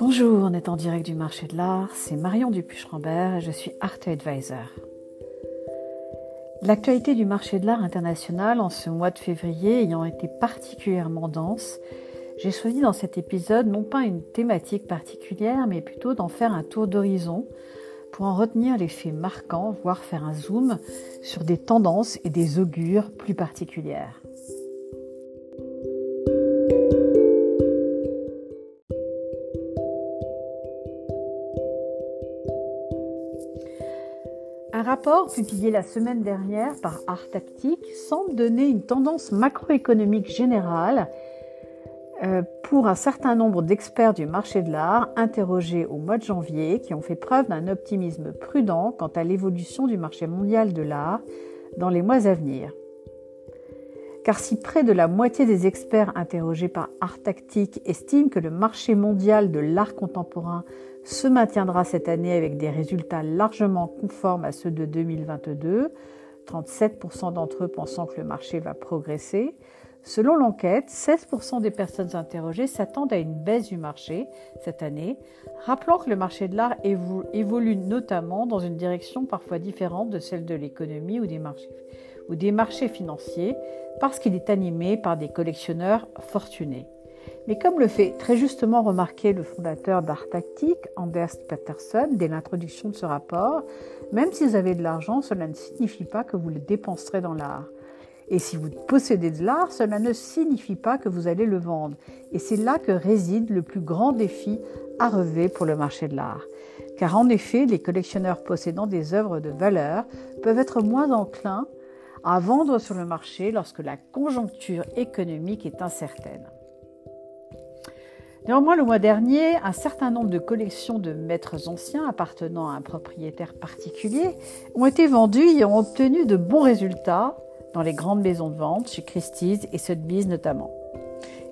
Bonjour, on est en direct du marché de l'art, c'est Marion Dupuche-Rambert et je suis Art Advisor. L'actualité du marché de l'art international en ce mois de février ayant été particulièrement dense, j'ai choisi dans cet épisode non pas une thématique particulière, mais plutôt d'en faire un tour d'horizon pour en retenir les faits marquants, voire faire un zoom sur des tendances et des augures plus particulières. Un rapport publié la semaine dernière par Art Tactique semble donner une tendance macroéconomique générale euh, pour un certain nombre d'experts du marché de l'art interrogés au mois de janvier qui ont fait preuve d'un optimisme prudent quant à l'évolution du marché mondial de l'art dans les mois à venir. Car si près de la moitié des experts interrogés par Art Tactique estiment que le marché mondial de l'art contemporain se maintiendra cette année avec des résultats largement conformes à ceux de 2022, 37% d'entre eux pensant que le marché va progresser. Selon l'enquête, 16% des personnes interrogées s'attendent à une baisse du marché cette année, rappelant que le marché de l'art évolue notamment dans une direction parfois différente de celle de l'économie ou des marchés ou des marchés financiers parce qu'il est animé par des collectionneurs fortunés. Mais comme le fait très justement remarquer le fondateur d'Art Tactique, Anders Peterson, dès l'introduction de ce rapport, même si vous avez de l'argent, cela ne signifie pas que vous le dépenserez dans l'art. Et si vous possédez de l'art, cela ne signifie pas que vous allez le vendre. Et c'est là que réside le plus grand défi à relever pour le marché de l'art. Car en effet, les collectionneurs possédant des œuvres de valeur peuvent être moins enclins à vendre sur le marché lorsque la conjoncture économique est incertaine. Néanmoins, le mois dernier, un certain nombre de collections de maîtres anciens appartenant à un propriétaire particulier ont été vendues et ont obtenu de bons résultats dans les grandes maisons de vente, chez Christie's et Sotheby's notamment.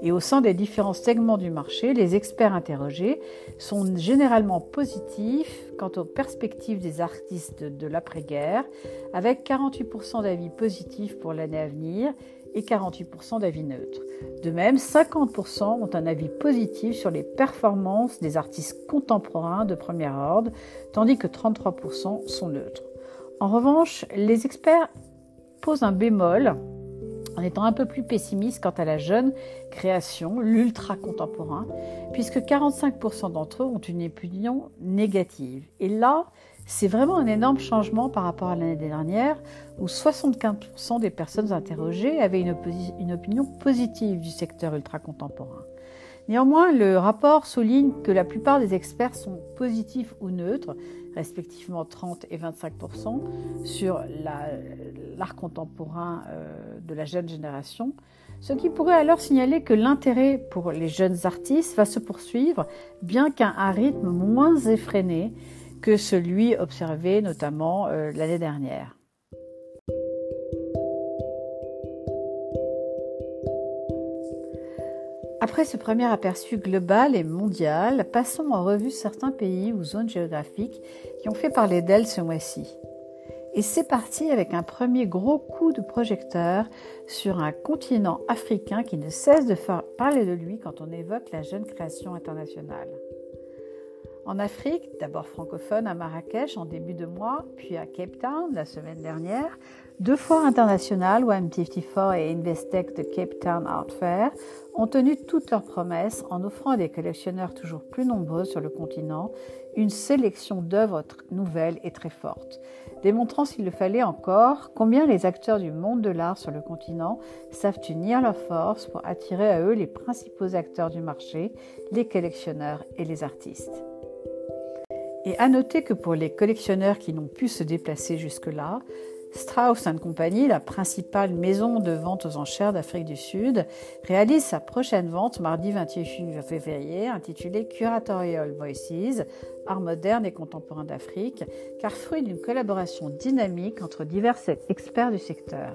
Et au sein des différents segments du marché, les experts interrogés sont généralement positifs quant aux perspectives des artistes de l'après-guerre, avec 48% d'avis positifs pour l'année à venir et 48% d'avis neutres. De même, 50% ont un avis positif sur les performances des artistes contemporains de premier ordre, tandis que 33% sont neutres. En revanche, les experts posent un bémol en étant un peu plus pessimiste quant à la jeune création, l'ultra contemporain, puisque 45% d'entre eux ont une opinion négative. Et là, c'est vraiment un énorme changement par rapport à l'année dernière où 75% des personnes interrogées avaient une, opinion positive du secteur ultra-contemporain. Néanmoins, le rapport souligne que la plupart des experts sont positifs ou neutres, respectivement 30 et 25% sur l'art contemporain euh, de la jeune génération, ce qui pourrait alors signaler que l'intérêt pour les jeunes artistes va se poursuivre, bien qu'à un rythme moins effréné que celui observé notamment euh, l'année dernière. Après ce premier aperçu global et mondial, passons en revue certains pays ou zones géographiques qui ont fait parler d'elles ce mois-ci. Et c'est parti avec un premier gros coup de projecteur sur un continent africain qui ne cesse de faire parler de lui quand on évoque la jeune création internationale. En Afrique, d'abord francophone à Marrakech en début de mois, puis à Cape Town la semaine dernière, deux foires internationales, OM54 et Investec de Cape Town Art Fair, ont tenu toutes leurs promesses en offrant à des collectionneurs toujours plus nombreux sur le continent une sélection d'œuvres nouvelles et très fortes, démontrant s'il le fallait encore combien les acteurs du monde de l'art sur le continent savent unir leurs forces pour attirer à eux les principaux acteurs du marché, les collectionneurs et les artistes. Et à noter que pour les collectionneurs qui n'ont pu se déplacer jusque-là, Strauss Company, la principale maison de vente aux enchères d'Afrique du Sud, réalise sa prochaine vente mardi 28 février intitulée Curatorial Voices, art moderne et contemporain d'Afrique, car fruit d'une collaboration dynamique entre divers experts du secteur.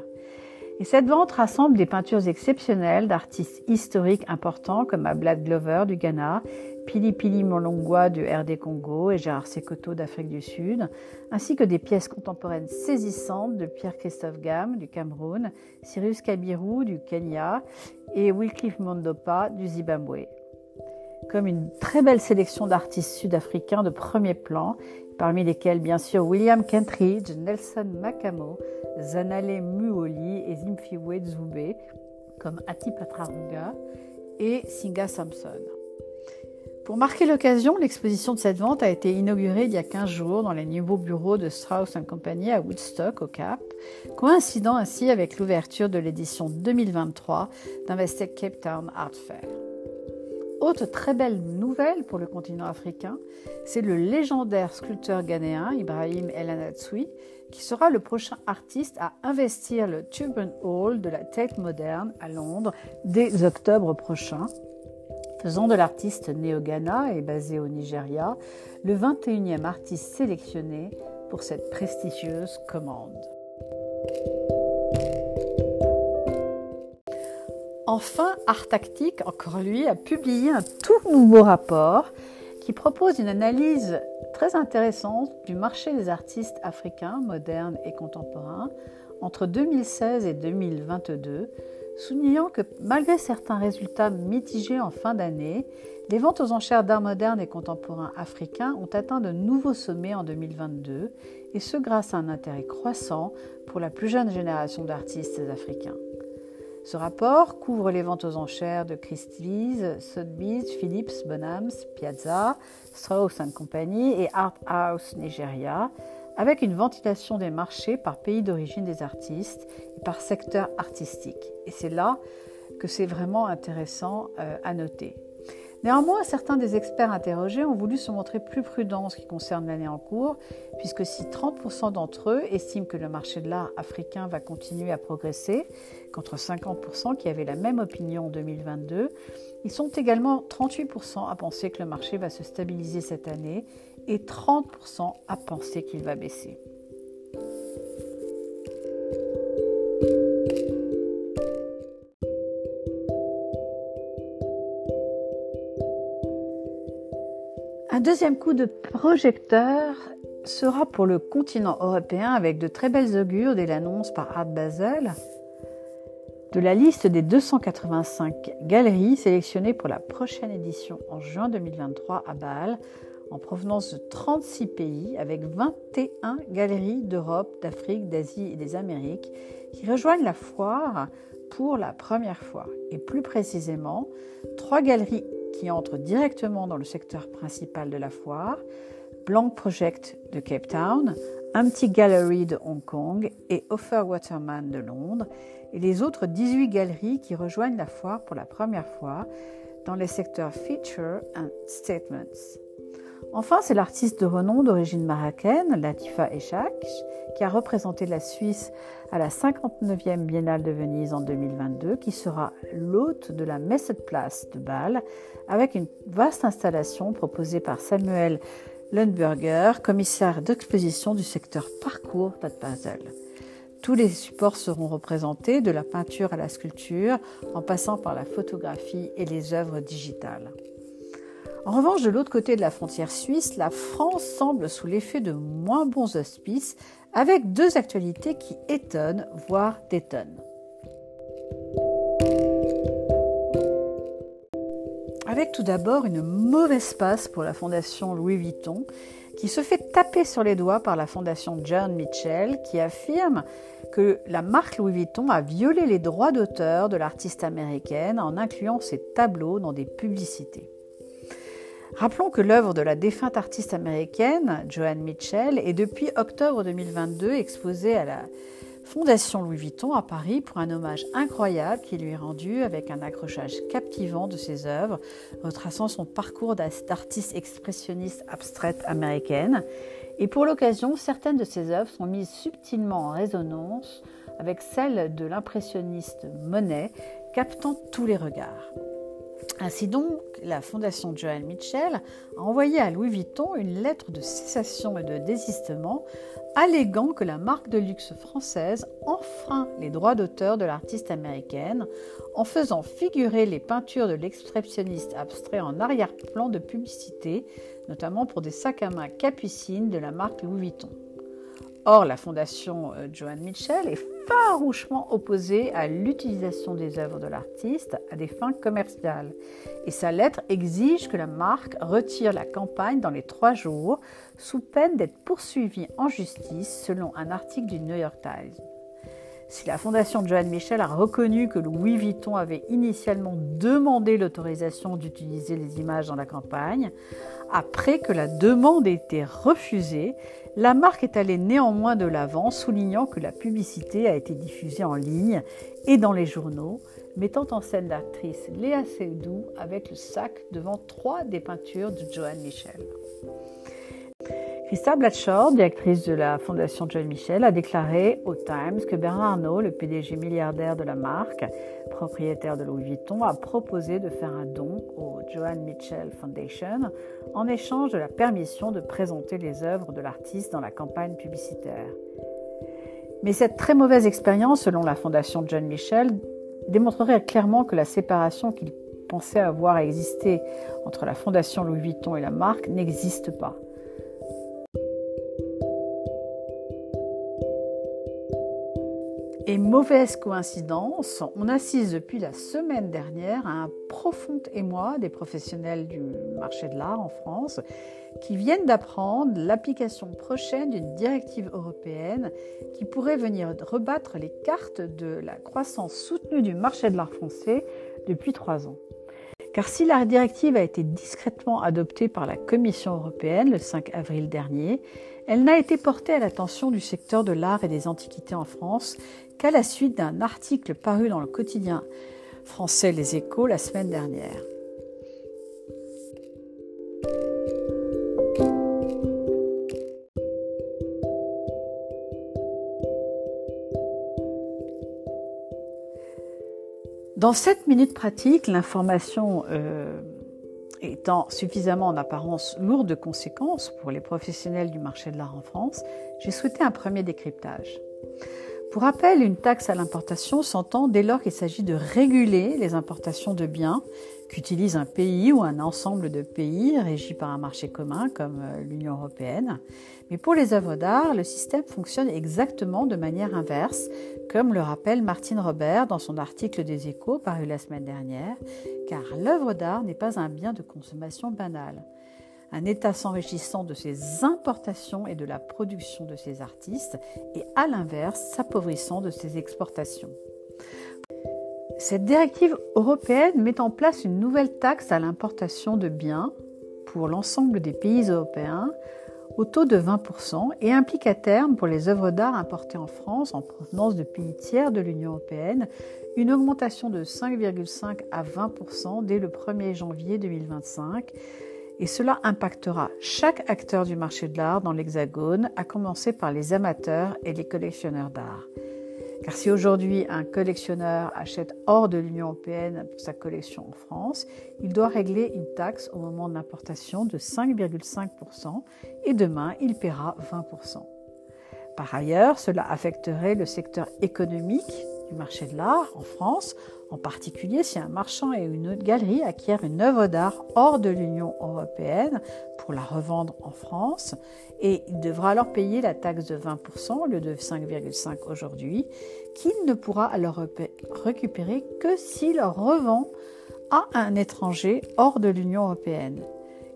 Et cette vente rassemble des peintures exceptionnelles d'artistes historiques importants comme Black Glover du Ghana, Pili Pili Molongwa du RD Congo et Gérard Sekoto d'Afrique du Sud, ainsi que des pièces contemporaines saisissantes de Pierre-Christophe Gamme du Cameroun, Cyrus Kabiru du Kenya et Wycliffe Mondopa du Zimbabwe. comme une très belle sélection d'artistes sud-africains de premier plan, parmi lesquels bien sûr William Kentridge, Nelson Makamo, Zanale Muoli et Zimfiwe Zube, comme Ati Patraruga et Singa Samson. Pour marquer l'occasion, l'exposition de cette vente a été inaugurée il y a 15 jours dans les nouveaux bureaux de Strauss Company à Woodstock, au Cap, coïncidant ainsi avec l'ouverture de l'édition 2023 d'Investec Cape Town Art Fair. Autre très belle nouvelle pour le continent africain, c'est le légendaire sculpteur ghanéen Ibrahim El Anatsui qui sera le prochain artiste à investir le Turbine Hall de la Tate Moderne à Londres dès octobre prochain faisant de l'artiste né au Ghana et basé au Nigeria le 21e artiste sélectionné pour cette prestigieuse commande. Enfin, Art Tactique, encore lui, a publié un tout nouveau rapport qui propose une analyse très intéressante du marché des artistes africains modernes et contemporains entre 2016 et 2022 soulignant que malgré certains résultats mitigés en fin d'année, les ventes aux enchères d'art moderne et contemporain africains ont atteint de nouveaux sommets en 2022, et ce grâce à un intérêt croissant pour la plus jeune génération d'artistes africains. Ce rapport couvre les ventes aux enchères de Christie's, Sotheby's, Philips, Bonhams, Piazza, Strauss Company et Art House Nigeria, avec une ventilation des marchés par pays d'origine des artistes et par secteur artistique. Et c'est là que c'est vraiment intéressant euh, à noter. Néanmoins, certains des experts interrogés ont voulu se montrer plus prudents en ce qui concerne l'année en cours, puisque si 30% d'entre eux estiment que le marché de l'art africain va continuer à progresser, contre 50% qui avaient la même opinion en 2022, ils sont également 38% à penser que le marché va se stabiliser cette année et 30% à penser qu'il va baisser. Un deuxième coup de projecteur sera pour le continent européen avec de très belles augures dès l'annonce par Art Basel de la liste des 285 galeries sélectionnées pour la prochaine édition en juin 2023 à Bâle en provenance de 36 pays avec 21 galeries d'Europe, d'Afrique, d'Asie et des Amériques qui rejoignent la foire pour la première fois. Et plus précisément, trois galeries qui entrent directement dans le secteur principal de la foire, Blanc Project de Cape Town, Empty Gallery de Hong Kong et Offer Waterman de Londres, et les autres 18 galeries qui rejoignent la foire pour la première fois dans les secteurs Feature and Statements. Enfin, c'est l'artiste de renom d'origine marocaine, Latifa Echak, qui a représenté la Suisse à la 59e Biennale de Venise en 2022, qui sera l'hôte de la Messetplatz de Bâle, avec une vaste installation proposée par Samuel Lundberger, commissaire d'exposition du secteur parcours d'Ad Basel. Tous les supports seront représentés, de la peinture à la sculpture, en passant par la photographie et les œuvres digitales. En revanche, de l'autre côté de la frontière suisse, la France semble sous l'effet de moins bons auspices, avec deux actualités qui étonnent, voire détonnent. Avec tout d'abord une mauvaise passe pour la fondation Louis Vuitton, qui se fait taper sur les doigts par la fondation John Mitchell, qui affirme que la marque Louis Vuitton a violé les droits d'auteur de l'artiste américaine en incluant ses tableaux dans des publicités. Rappelons que l'œuvre de la défunte artiste américaine, Joanne Mitchell, est depuis octobre 2022 exposée à la Fondation Louis Vuitton à Paris pour un hommage incroyable qui lui est rendu avec un accrochage captivant de ses œuvres, retraçant son parcours d'artiste expressionniste abstraite américaine. Et pour l'occasion, certaines de ses œuvres sont mises subtilement en résonance avec celles de l'impressionniste Monet, captant tous les regards. Ainsi donc, la Fondation Joanne Mitchell a envoyé à Louis Vuitton une lettre de cessation et de désistement alléguant que la marque de luxe française enfreint les droits d'auteur de l'artiste américaine en faisant figurer les peintures de l'expressionniste abstrait en arrière-plan de publicité, notamment pour des sacs à main capucines de la marque Louis Vuitton. Or, la fondation euh, Joanne Mitchell est farouchement opposé à l'utilisation des œuvres de l'artiste à des fins commerciales. Et sa lettre exige que la marque retire la campagne dans les trois jours, sous peine d'être poursuivie en justice, selon un article du New York Times. Si la fondation Joanne Michel a reconnu que Louis Vuitton avait initialement demandé l'autorisation d'utiliser les images dans la campagne, après que la demande ait été refusée, la marque est allée néanmoins de l'avant, soulignant que la publicité a été diffusée en ligne et dans les journaux, mettant en scène l'actrice Léa Seydoux avec le sac devant trois des peintures de Joanne Michel. Christa Blatchor, directrice de la fondation John Michel, a déclaré au Times que Bernard Arnault, le PDG milliardaire de la marque, propriétaire de Louis Vuitton, a proposé de faire un don au Joan Mitchell Foundation en échange de la permission de présenter les œuvres de l'artiste dans la campagne publicitaire. Mais cette très mauvaise expérience, selon la fondation John Michel, démontrerait clairement que la séparation qu'il pensait avoir existé entre la fondation Louis Vuitton et la marque n'existe pas. Et mauvaise coïncidence, on assiste depuis la semaine dernière à un profond émoi des professionnels du marché de l'art en France qui viennent d'apprendre l'application prochaine d'une directive européenne qui pourrait venir rebattre les cartes de la croissance soutenue du marché de l'art français depuis trois ans. Car si la directive a été discrètement adoptée par la Commission européenne le 5 avril dernier, elle n'a été portée à l'attention du secteur de l'art et des antiquités en France qu'à la suite d'un article paru dans le quotidien français Les Échos la semaine dernière. Dans cette minute pratique, l'information euh, étant suffisamment en apparence lourde de conséquences pour les professionnels du marché de l'art en France, j'ai souhaité un premier décryptage. Pour rappel, une taxe à l'importation s'entend dès lors qu'il s'agit de réguler les importations de biens qu'utilise un pays ou un ensemble de pays régis par un marché commun comme euh, l'Union européenne. Mais pour les œuvres d'art, le système fonctionne exactement de manière inverse, comme le rappelle Martine Robert dans son article des échos paru la semaine dernière, car l'œuvre d'art n'est pas un bien de consommation banale un État s'enrichissant de ses importations et de la production de ses artistes, et à l'inverse s'appauvrissant de ses exportations. Cette directive européenne met en place une nouvelle taxe à l'importation de biens pour l'ensemble des pays européens au taux de 20% et implique à terme pour les œuvres d'art importées en France en provenance de pays tiers de l'Union européenne une augmentation de 5,5 à 20% dès le 1er janvier 2025 et cela impactera chaque acteur du marché de l'art dans l'Hexagone, à commencer par les amateurs et les collectionneurs d'art. Car si aujourd'hui un collectionneur achète hors de l'Union européenne sa collection en France, il doit régler une taxe au moment de l'importation de 5,5% et demain il paiera 20%. Par ailleurs, cela affecterait le secteur économique du marché de l'art en France, en particulier si un marchand et une galerie acquièrent une œuvre d'art hors de l'Union européenne pour la revendre en France, et il devra alors payer la taxe de 20% au lieu de 5,5 aujourd'hui, qu'il ne pourra alors récupérer que s'il revend à un étranger hors de l'Union européenne.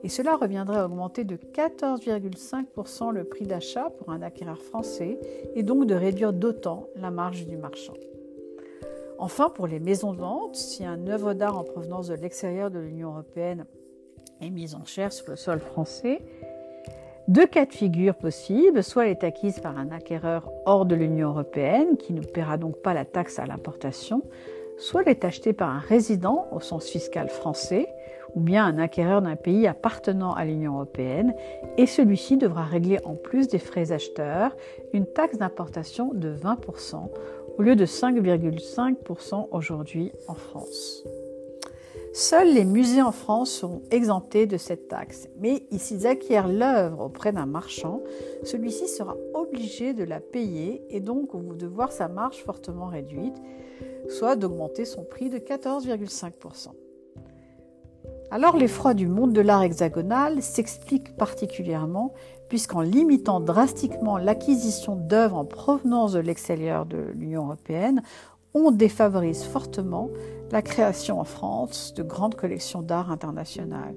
Et cela reviendrait à augmenter de 14,5% le prix d'achat pour un acquéreur français et donc de réduire d'autant la marge du marchand. Enfin, pour les maisons de vente, si un œuvre d'art en provenance de l'extérieur de l'Union européenne est mise en chair sur le sol français, deux cas de figure possibles, soit elle est acquise par un acquéreur hors de l'Union européenne, qui ne paiera donc pas la taxe à l'importation, soit elle est achetée par un résident au sens fiscal français, ou bien un acquéreur d'un pays appartenant à l'Union européenne, et celui-ci devra régler en plus des frais acheteurs une taxe d'importation de 20% au lieu de 5,5% aujourd'hui en France. Seuls les musées en France sont exemptés de cette taxe, mais s'ils acquièrent l'œuvre auprès d'un marchand, celui-ci sera obligé de la payer et donc de voir sa marge fortement réduite, soit d'augmenter son prix de 14,5%. Alors l'effroi du monde de l'art hexagonal s'explique particulièrement puisqu'en limitant drastiquement l'acquisition d'œuvres en provenance de l'extérieur de l'Union européenne, on défavorise fortement la création en France de grandes collections d'art internationales.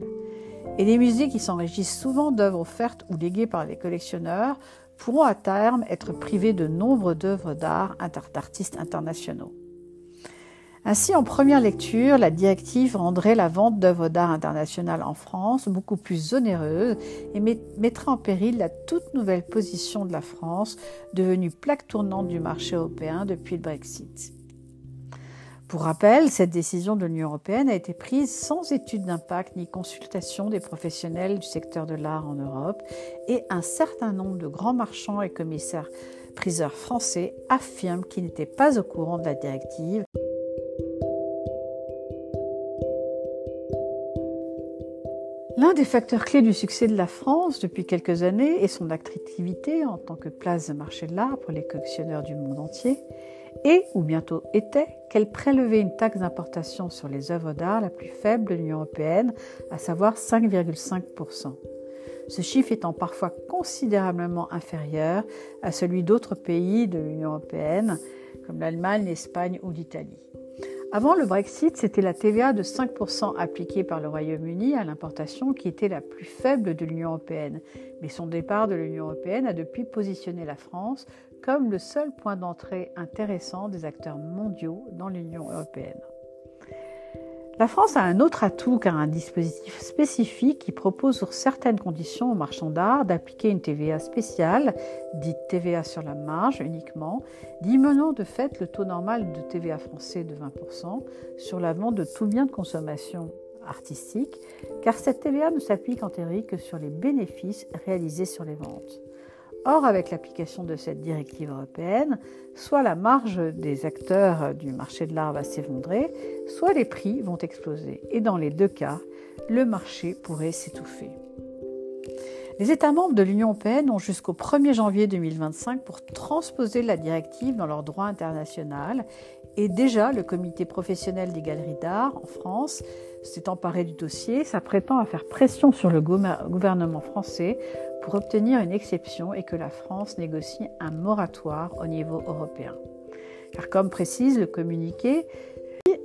Et les musées qui s'enrichissent souvent d'œuvres offertes ou léguées par les collectionneurs pourront à terme être privés de nombre d'œuvres d'art d'artistes internationaux. Ainsi, en première lecture, la directive rendrait la vente d'œuvres d'art internationales en France beaucoup plus onéreuse et mettrait en péril la toute nouvelle position de la France, devenue plaque tournante du marché européen depuis le Brexit. Pour rappel, cette décision de l'Union européenne a été prise sans étude d'impact ni consultation des professionnels du secteur de l'art en Europe et un certain nombre de grands marchands et commissaires priseurs français affirment qu'ils n'étaient pas au courant de la directive. L'un des facteurs clés du succès de la France depuis quelques années est son attractivité en tant que place de marché de l'art pour les collectionneurs du monde entier et, ou bientôt était, qu'elle prélevait une taxe d'importation sur les œuvres d'art la plus faible de l'Union européenne, à savoir 5,5%. Ce chiffre étant parfois considérablement inférieur à celui d'autres pays de l'Union européenne, comme l'Allemagne, l'Espagne ou l'Italie. Avant le Brexit, c'était la TVA de 5% appliquée par le Royaume-Uni à l'importation qui était la plus faible de l'Union européenne. Mais son départ de l'Union européenne a depuis positionné la France comme le seul point d'entrée intéressant des acteurs mondiaux dans l'Union européenne. La France a un autre atout car un dispositif spécifique qui propose sur certaines conditions aux marchands d'art d'appliquer une TVA spéciale, dite TVA sur la marge uniquement, diminuant de fait le taux normal de TVA français de 20% sur la vente de tout bien de consommation artistique, car cette TVA ne s'applique en théorie que sur les bénéfices réalisés sur les ventes. Or, avec l'application de cette directive européenne, soit la marge des acteurs du marché de l'art va s'effondrer, soit les prix vont exploser. Et dans les deux cas, le marché pourrait s'étouffer. Les États membres de l'Union européenne ont jusqu'au 1er janvier 2025 pour transposer la directive dans leur droit international et déjà le comité professionnel des galeries d'art en France s'est emparé du dossier, s'apprêtant à faire pression sur le gouvernement français pour obtenir une exception et que la France négocie un moratoire au niveau européen. Car comme précise le communiqué,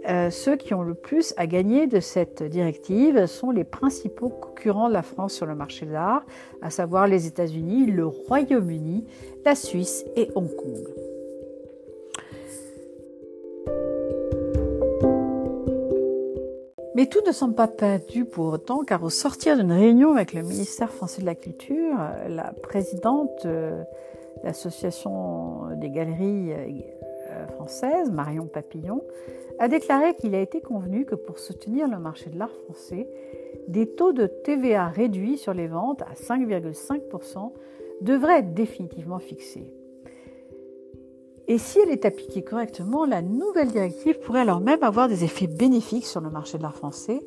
euh, ceux qui ont le plus à gagner de cette directive sont les principaux concurrents de la France sur le marché de l'art, à savoir les États-Unis, le Royaume-Uni, la Suisse et Hong Kong. Mais tout ne semble pas perdu pour autant, car au sortir d'une réunion avec le ministère français de la Culture, la présidente de l'association des galeries euh, françaises, Marion Papillon, a déclaré qu'il a été convenu que pour soutenir le marché de l'art français, des taux de TVA réduits sur les ventes à 5,5% devraient être définitivement fixés. Et si elle est appliquée correctement, la nouvelle directive pourrait alors même avoir des effets bénéfiques sur le marché de l'art français,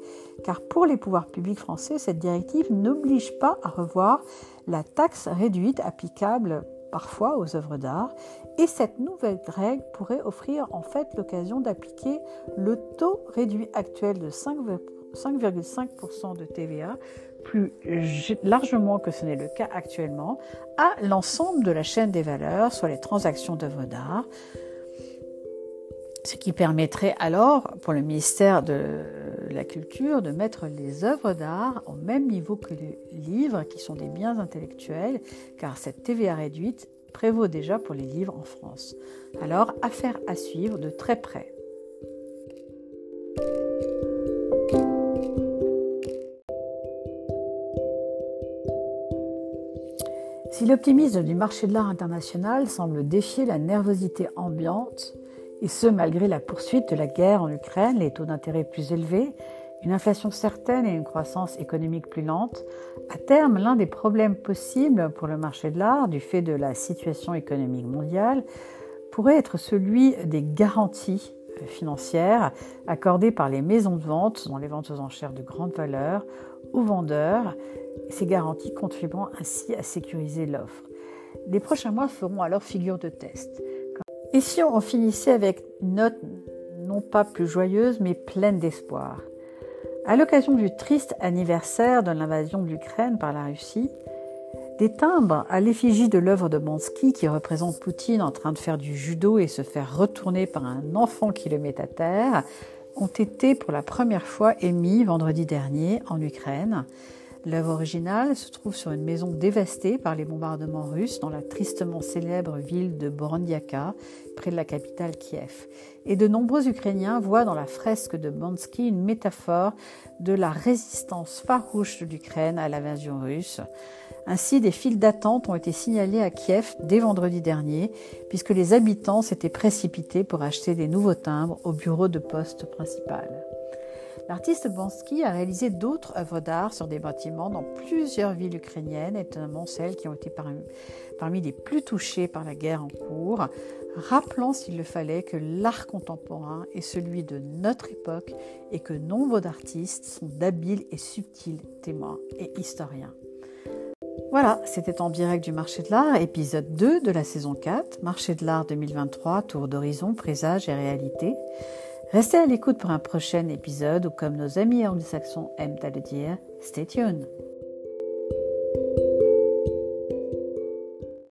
car pour les pouvoirs publics français, cette directive n'oblige pas à revoir la taxe réduite applicable parfois aux œuvres d'art, et cette nouvelle règle pourrait offrir en fait l'occasion d'appliquer le taux réduit actuel de 5,5% de TVA plus largement que ce n'est le cas actuellement, à l'ensemble de la chaîne des valeurs, soit les transactions d'œuvres d'art, ce qui permettrait alors pour le ministère de la Culture de mettre les œuvres d'art au même niveau que les livres, qui sont des biens intellectuels, car cette TVA réduite prévaut déjà pour les livres en France. Alors, affaire à suivre de très près. Si l'optimisme du marché de l'art international semble défier la nervosité ambiante, et ce malgré la poursuite de la guerre en Ukraine, les taux d'intérêt plus élevés, une inflation certaine et une croissance économique plus lente, à terme, l'un des problèmes possibles pour le marché de l'art, du fait de la situation économique mondiale, pourrait être celui des garanties financières accordées par les maisons de vente dans les ventes aux enchères de grande valeur aux vendeurs ces garanties contribuant ainsi à sécuriser l'offre. Les prochains mois feront alors figure de test. Et si on finissait avec une note non pas plus joyeuse mais pleine d'espoir? À l'occasion du triste anniversaire de l'invasion de l'Ukraine par la Russie, Des timbres à l'effigie de l'œuvre de Bansky qui représente Poutine en train de faire du judo et se faire retourner par un enfant qui le met à terre ont été pour la première fois émis vendredi dernier en Ukraine. L'œuvre originale se trouve sur une maison dévastée par les bombardements russes dans la tristement célèbre ville de Borondiaka, près de la capitale Kiev. Et de nombreux Ukrainiens voient dans la fresque de Bansky une métaphore de la résistance farouche de l'Ukraine à l'invasion russe. Ainsi, des files d'attente ont été signalées à Kiev dès vendredi dernier, puisque les habitants s'étaient précipités pour acheter des nouveaux timbres au bureau de poste principal. L'artiste Bansky a réalisé d'autres œuvres d'art sur des bâtiments dans plusieurs villes ukrainiennes, notamment celles qui ont été parmi, les plus touchées par la guerre en cours, rappelant s'il le fallait que l'art contemporain est celui de notre époque et que nombre d'artistes sont d'habiles et subtils témoins et historiens. Voilà, c'était en direct du Marché de l'Art, épisode 2 de la saison 4, Marché de l'Art 2023, tour d'horizon, présage et réalité. Restez à l'écoute pour un prochain épisode ou comme nos amis anglo-saxons aiment à le dire, stay tuned.